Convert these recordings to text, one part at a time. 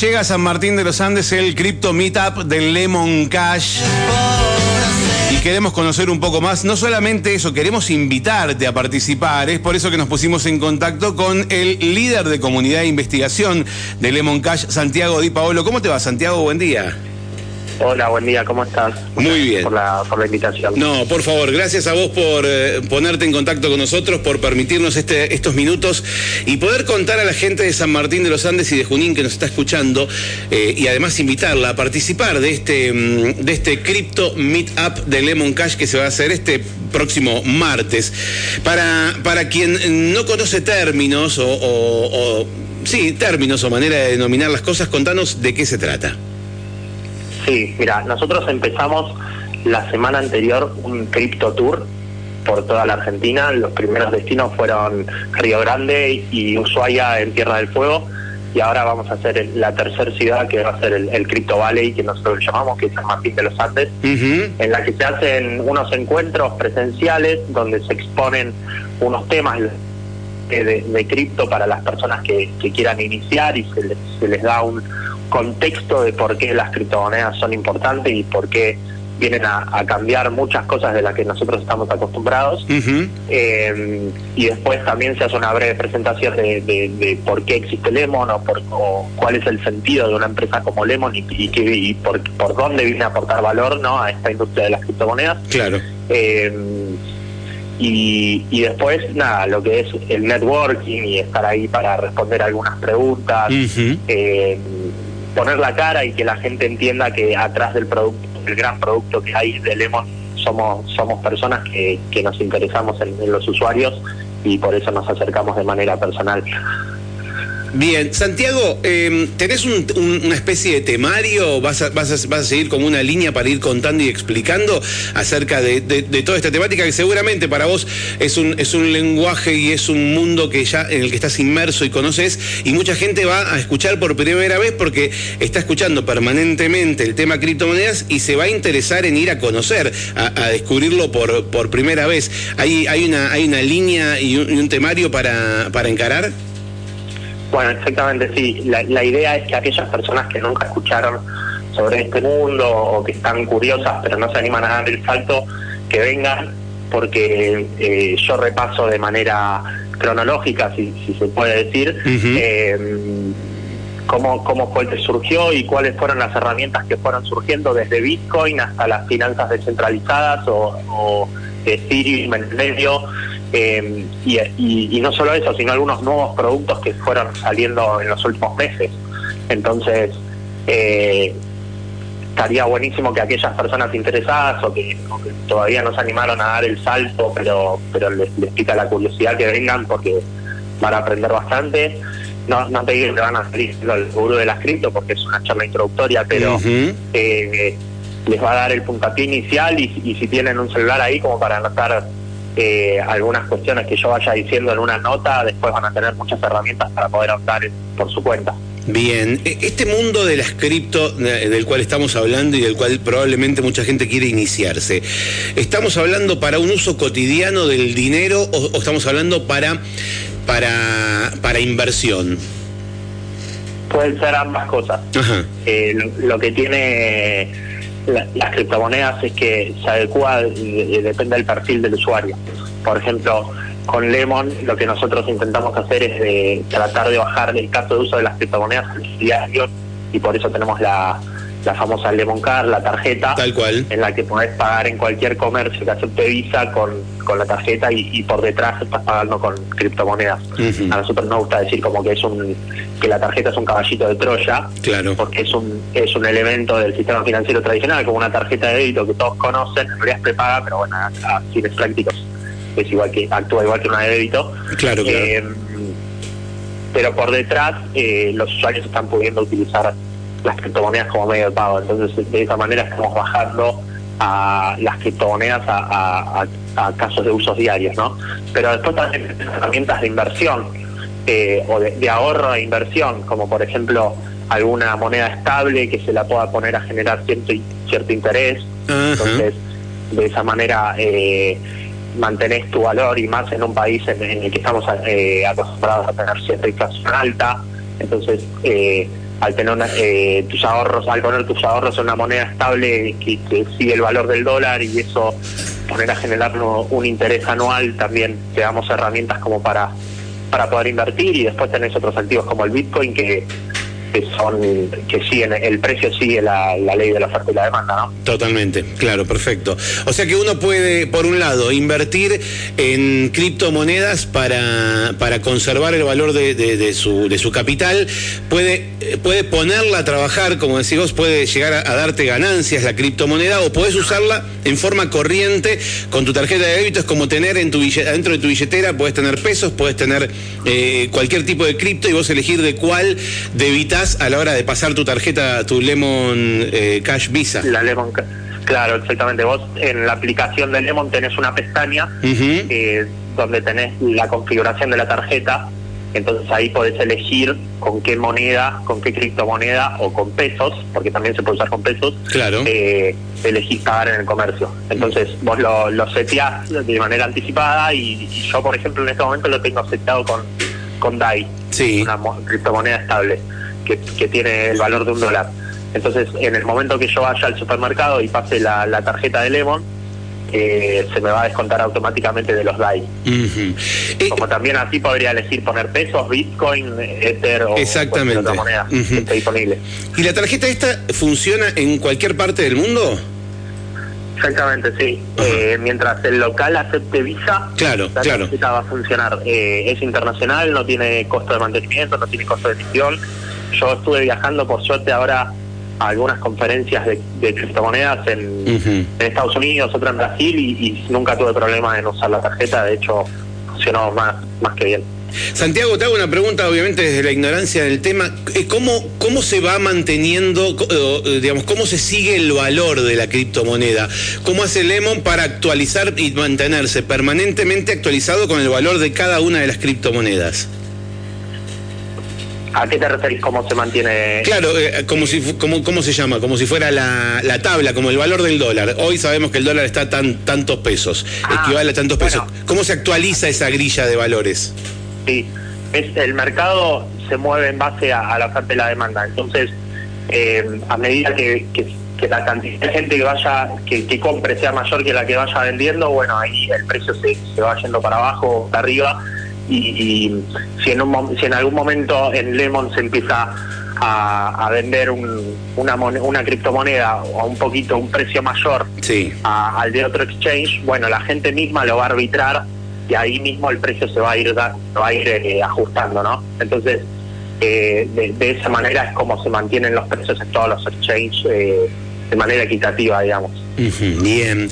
Llega a San Martín de los Andes el Crypto Meetup del Lemon Cash. Y queremos conocer un poco más, no solamente eso, queremos invitarte a participar. Es por eso que nos pusimos en contacto con el líder de comunidad de investigación de Lemon Cash, Santiago Di Paolo. ¿Cómo te va, Santiago? Buen día. Hola, buen día, ¿cómo estás? Muy bien. Por la, por la invitación. No, por favor, gracias a vos por eh, ponerte en contacto con nosotros, por permitirnos este, estos minutos y poder contar a la gente de San Martín de los Andes y de Junín que nos está escuchando eh, y además invitarla a participar de este, mm, de este Crypto Meetup de Lemon Cash que se va a hacer este próximo martes. Para, para quien no conoce términos o, o, o sí, términos o manera de denominar las cosas, contanos de qué se trata. Sí, mira, nosotros empezamos la semana anterior un Crypto Tour por toda la Argentina. Los primeros destinos fueron Río Grande y Ushuaia en Tierra del Fuego. Y ahora vamos a hacer el- la tercera ciudad que va a ser el, el Crypto Valley, que nosotros llamamos, que es San Martín de los Andes, en la que se hacen unos encuentros presenciales donde se exponen unos temas de, de- de cripto para las personas que, que quieran iniciar y se les, se les da un contexto de por qué las criptomonedas son importantes y por qué vienen a, a cambiar muchas cosas de las que nosotros estamos acostumbrados. Eh, y después también se hace una breve presentación de, de- de por qué existe Lemon o, por, o cuál es el sentido de una empresa como Lemon y, y, qué- y por, por dónde viene a aportar valor ¿no? a esta industria de las criptomonedas. Claro. Eh, y, y después, nada, lo que es el networking y estar ahí para responder algunas preguntas, eh, poner la cara y que la gente entienda que atrás del producto, el gran producto que hay de Lemon, somos, somos personas que, que nos interesamos en, en los usuarios y por eso nos acercamos de manera personal. Bien, Santiago, eh, ¿tenés un- un- una especie de temario? ¿Vas a, vas, ¿Vas a seguir como una línea para ir contando y explicando acerca de, toda esta temática que seguramente para vos es un, es un lenguaje y es un mundo que ya en el que estás inmerso y conoces y mucha gente va a escuchar por primera vez porque está escuchando permanentemente el tema criptomonedas y se va a interesar en ir a conocer, a, a descubrirlo por, por primera vez. ¿Hay, hay, una, ¿Hay una línea y un, y un temario para, para encarar? Bueno, exactamente, sí. La, la idea es que aquellas personas que nunca escucharon sobre este mundo o que están curiosas pero no se animan a dar el salto, que vengan, porque eh, yo repaso de manera cronológica, si, si se puede decir, eh, cómo, cómo fue que surgió y cuáles fueron las herramientas que fueron surgiendo desde Bitcoin hasta las finanzas descentralizadas o, o Ethereum en medio. Eh, y, y- y no solo eso, sino algunos nuevos productos que fueron saliendo en los últimos meses. Entonces, eh, estaría buenísimo que aquellas personas interesadas o que, o que todavía no se animaron a dar el salto, pero, pero les, les pica la curiosidad que vengan porque van a aprender bastante. No, no te digo que van a salir el gurú de las cripto porque es una charla introductoria, pero eh, les va a dar el puntapié inicial y, y si tienen un celular ahí como para anotar eh, algunas cuestiones que yo vaya diciendo en una nota, después van a tener muchas herramientas para poder ahondar en- por su cuenta. Bien, E- este mundo de las cripto del cual estamos hablando y del cual probablemente mucha gente quiere iniciarse, ¿estamos hablando para un uso cotidiano del dinero o, o estamos hablando para, para, para inversión? Pueden ser ambas cosas. Ajá. Eh, lo, lo que tiene la- las criptomonedas es que se adecua, eh, depende del perfil del usuario. Por ejemplo, con Lemon lo que nosotros intentamos hacer es de tratar de bajar el caso de uso de las criptomonedas al diario y por eso tenemos la, la famosa Lemon Card, la tarjeta Tal cual. en la que podés pagar en cualquier comercio que acepte Visa con, con la tarjeta y, y por detrás estás pagando con criptomonedas. Ujú. A nosotros nos gusta decir como que es un que la tarjeta es un caballito de Troya, Claro. porque es un es un elemento del sistema financiero tradicional, como una tarjeta de débito que todos conocen, en realidad es prepaga, pero bueno, a, a fines prácticos es igual que actúa igual que una de débito. Claro, claro. Eh, pero por detrás eh, los usuarios están pudiendo utilizar las criptomonedas como medio de pago. Entonces, de esa manera estamos bajando a las criptomonedas a, a- a- casos de usos diarios, ¿no? Pero después también herramientas de inversión eh, o de, de ahorro e inversión, como por ejemplo alguna moneda estable que se la pueda poner a generar cierto, cierto interés. Entonces, de esa manera eh, mantenés tu valor y más en un país en, en el que estamos eh, acostumbrados a tener cierta inflación alta. Entonces, eh, al tener eh, tus ahorros, al poner tus ahorros en una moneda estable que, que sigue el valor del dólar y eso poner a generar un interés anual, también te damos herramientas como para, para poder invertir y después tenés otros activos como el Bitcoin que que son que siguen el precio sigue la, ley de la oferta y la demanda, ¿no? Totalmente, claro, perfecto. O sea que uno puede, por un lado, invertir en criptomonedas para, para conservar el valor de, de, su, de su capital, puede, puede ponerla a trabajar, como decís vos, puede llegar a, darte ganancias la criptomoneda o puedes usarla en forma corriente con tu tarjeta de débito, es como tener en tu dentro de tu billetera, puedes tener pesos, puedes tener eh, cualquier tipo de cripto y vos elegir de cuál debitar a la hora de pasar tu tarjeta, tu Lemon eh, Cash Visa. La Lemon Claro, exactamente. Vos en la aplicación de Lemon tenés una pestaña eh, donde tenés la configuración de la tarjeta. Entonces ahí podés elegir con qué moneda, con qué criptomoneda o con pesos, porque también se puede usar con pesos, claro. eh, elegís pagar en el comercio. Entonces vos lo, lo seteás de manera anticipada y, yo, por ejemplo, en este momento lo tengo seteado con, con DAI, sí. una criptomoneda estable que, tiene el valor de un dólar. Entonces, en el momento que yo vaya al supermercado y pase la, tarjeta de Lemon, eh, se me va a descontar automáticamente de los DAI. Como también así podría elegir poner pesos, Bitcoin, Ether o Exactamente. otra moneda que esté disponible. ¿Y la tarjeta esta funciona en cualquier parte del mundo? Exactamente, sí. Eh, mientras el local acepte Visa, claro, la tarjeta va a funcionar. Eh, es internacional, no tiene costo de mantenimiento, no tiene costo de emisión yo estuve viajando por suerte ahora a algunas conferencias de, criptomonedas en, Estados Unidos, otra en Brasil y, nunca tuve problema en usar la tarjeta, de hecho funcionó más, más que bien. Santiago, te hago una pregunta, obviamente desde la ignorancia del tema. Eh, ¿Cómo, cómo se va manteniendo, eh, digamos, cómo se sigue el valor de la criptomoneda? ¿Cómo hace Lemon para actualizar y mantenerse permanentemente actualizado con el valor de cada una de las criptomonedas? ¿A qué te referís? ¿Cómo se mantiene? Claro, eh, como si, como, ¿cómo se llama? Como si fuera la, la, tabla, como el valor del dólar. Hoy sabemos que el dólar está tan tantos pesos, ah, equivale a tantos pesos. ¿Cómo se actualiza esa grilla de valores? Sí, es, el mercado se mueve en base a, la oferta y la demanda. Entonces, eh, a medida que, la cantidad de gente que vaya, que, compre sea mayor que la que vaya vendiendo, bueno, ahí el precio se, se va yendo para abajo o para arriba y, si, en un, si en algún momento en Lemon se empieza a, vender una, una criptomoneda a un poquito, un precio mayor al de otro exchange, bueno, la gente misma lo va a arbitrar y ahí mismo el precio se va a ir, va a ir eh, ajustando, ¿no? Entonces, eh, de, esa manera es como se mantienen los precios en todos los exchanges eh, de manera equitativa, digamos. Bien.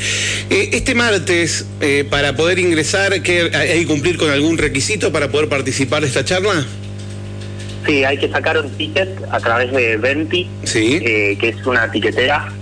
Eh, este martes, eh, para poder ingresar, ¿qué, ¿hay que cumplir con algún requisito para poder participar de esta charla? Sí, hay que sacar un ticket a través de Venti, sí. Eh, que es una tiquetera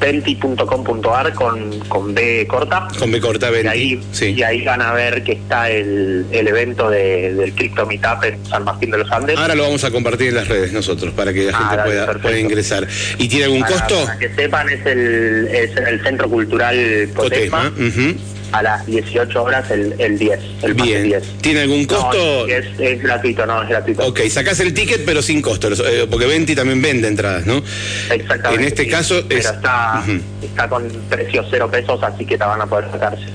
venti.com.ar con, con B corta. Con B corta, Venti. Y ahí, y ahí van a ver que está el, el evento de, del Crypto Meetup en San Martín de los Andes. Ahora lo vamos a compartir en las redes nosotros para que la gente ah, pueda, pueda, ingresar. ¿Y tiene algún costo? Para que sepan, es, el, es el Centro Cultural Cotesma a las 18 horas el, el 10. El Bien. 10. ¿Tiene algún costo? es, es, gratuito, no, es gratuito. Ok, sacás el ticket pero sin costo, eh, porque Venti también vende entradas, ¿no? Exactamente. En este caso pero está, está con precios cero pesos, así que te van a poder sacarse.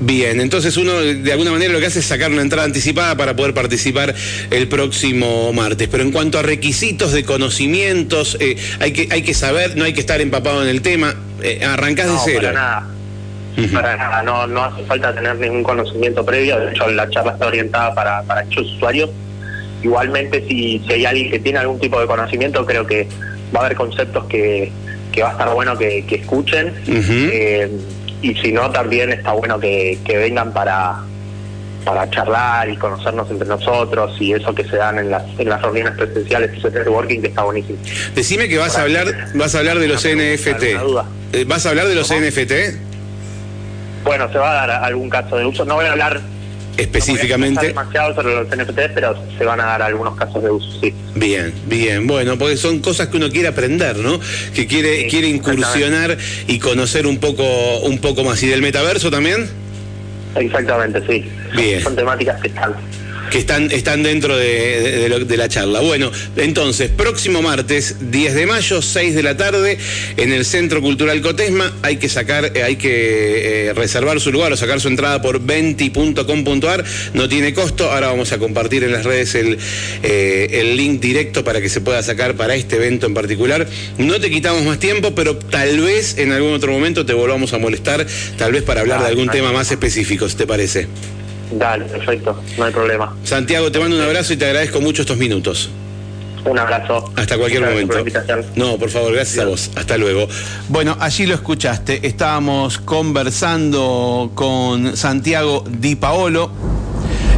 Bien, entonces uno de alguna manera lo que hace es sacar una entrada anticipada para poder participar el próximo martes. Pero en cuanto a requisitos de conocimientos, eh, hay, que, hay que saber, no hay que estar empapado en el tema, eh, arrancás de cero. Para nada para nada, no, no hace falta tener ningún conocimiento previo, de hecho la charla está orientada para, para muchos usuarios. Igualmente si, si hay alguien que tiene algún tipo de conocimiento, creo que va a haber conceptos que, que va a estar bueno que, escuchen. Eh, y si no, también está bueno que, vengan para, para charlar y conocernos entre nosotros y eso que se dan en las, en las reuniones presenciales de networking que está buenísimo. Decime que vas a hablar vas a hablar de los NFT. Eh, ¿Vas a hablar de los NFT? Bueno, se va a dar algún caso de uso. No voy a hablar específicamente. demasiado sobre los NFTs, pero se van a dar algunos casos de uso, sí. Bien, bien. Bueno, porque son cosas que uno quiere aprender, ¿no? Que quiere quiere incursionar y conocer un poco un poco más. ¿Y del metaverso también? Exactamente, sí. Bien. Son temáticas que están que están, están dentro de, la charla. Bueno, entonces, próximo martes, 10 de mayo, 6 de la tarde, en el Centro Cultural Cotesma, hay que sacar, hay que eh, reservar su lugar o sacar su entrada por venti.com.ar, no tiene costo, ahora vamos a compartir en las redes el, eh, el link directo para que se pueda sacar para este evento en particular. No te quitamos más tiempo, pero tal vez en algún otro momento te volvamos a molestar, tal vez para hablar de algún tema más específico, si te parece. Dale, perfecto, no hay problema. Santiago, te mando un abrazo y te agradezco mucho estos minutos. Un abrazo. Hasta cualquier momento. no, por favor, gracias a vos. Hasta luego. Bueno, allí lo escuchaste. Estábamos conversando con Santiago Di Paolo.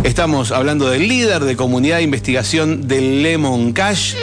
Estamos hablando del líder de comunidad de investigación del Lemon Cash.